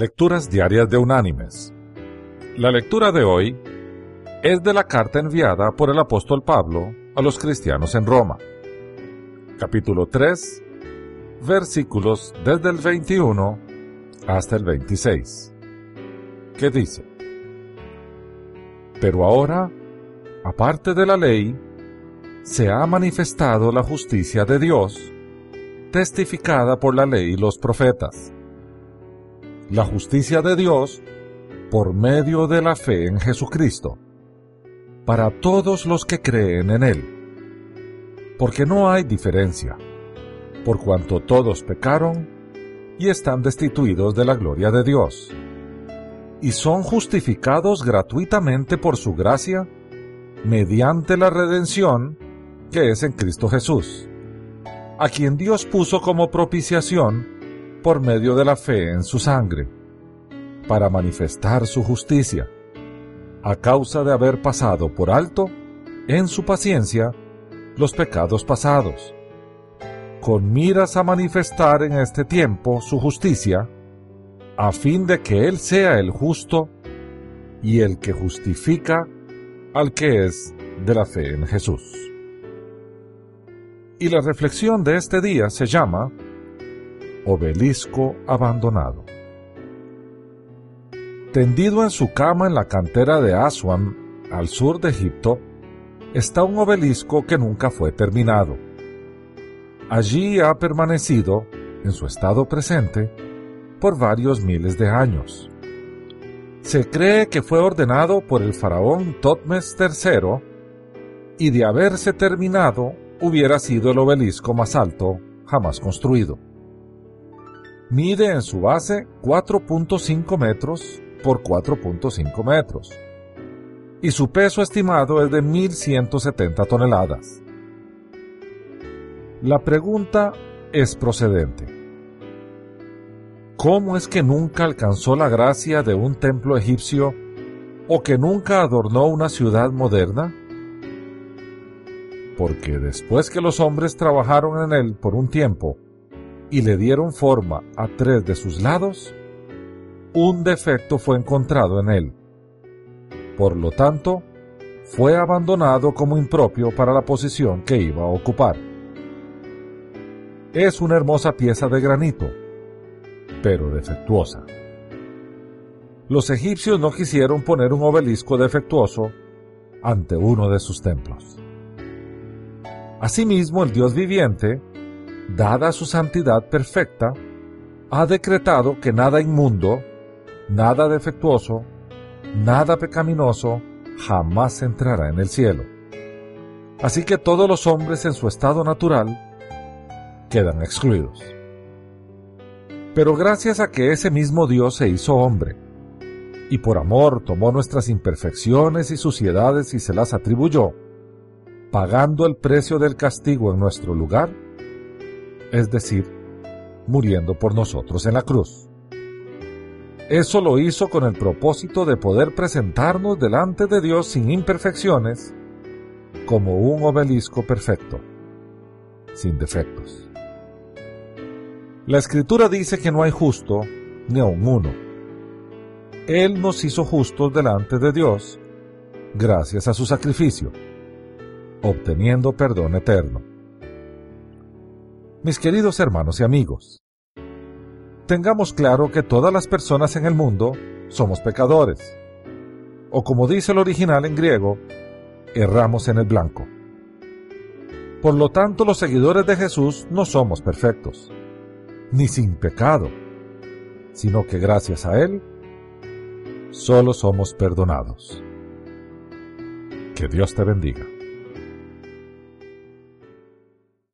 Lecturas Diarias de Unánimes. La lectura de hoy es de la carta enviada por el apóstol Pablo a los cristianos en Roma. Capítulo 3, versículos desde el 21 hasta el 26, que dice, Pero ahora, aparte de la ley, se ha manifestado la justicia de Dios, testificada por la ley y los profetas la justicia de Dios por medio de la fe en Jesucristo, para todos los que creen en Él. Porque no hay diferencia, por cuanto todos pecaron y están destituidos de la gloria de Dios, y son justificados gratuitamente por su gracia, mediante la redención que es en Cristo Jesús, a quien Dios puso como propiciación por medio de la fe en su sangre, para manifestar su justicia, a causa de haber pasado por alto, en su paciencia, los pecados pasados, con miras a manifestar en este tiempo su justicia, a fin de que Él sea el justo y el que justifica al que es de la fe en Jesús. Y la reflexión de este día se llama obelisco abandonado. Tendido en su cama en la cantera de Aswan, al sur de Egipto, está un obelisco que nunca fue terminado. Allí ha permanecido, en su estado presente, por varios miles de años. Se cree que fue ordenado por el faraón Totmes III y de haberse terminado hubiera sido el obelisco más alto jamás construido. Mide en su base 4.5 metros por 4.5 metros y su peso estimado es de 1.170 toneladas. La pregunta es procedente. ¿Cómo es que nunca alcanzó la gracia de un templo egipcio o que nunca adornó una ciudad moderna? Porque después que los hombres trabajaron en él por un tiempo y le dieron forma a tres de sus lados, un defecto fue encontrado en él. Por lo tanto, fue abandonado como impropio para la posición que iba a ocupar. Es una hermosa pieza de granito, pero defectuosa. Los egipcios no quisieron poner un obelisco defectuoso ante uno de sus templos. Asimismo, el Dios viviente dada su santidad perfecta, ha decretado que nada inmundo, nada defectuoso, nada pecaminoso jamás entrará en el cielo. Así que todos los hombres en su estado natural quedan excluidos. Pero gracias a que ese mismo Dios se hizo hombre, y por amor tomó nuestras imperfecciones y suciedades y se las atribuyó, pagando el precio del castigo en nuestro lugar, es decir, muriendo por nosotros en la cruz. Eso lo hizo con el propósito de poder presentarnos delante de Dios sin imperfecciones, como un obelisco perfecto, sin defectos. La escritura dice que no hay justo ni aun uno. Él nos hizo justos delante de Dios gracias a su sacrificio, obteniendo perdón eterno. Mis queridos hermanos y amigos, tengamos claro que todas las personas en el mundo somos pecadores, o como dice el original en griego, erramos en el blanco. Por lo tanto, los seguidores de Jesús no somos perfectos, ni sin pecado, sino que gracias a Él, solo somos perdonados. Que Dios te bendiga.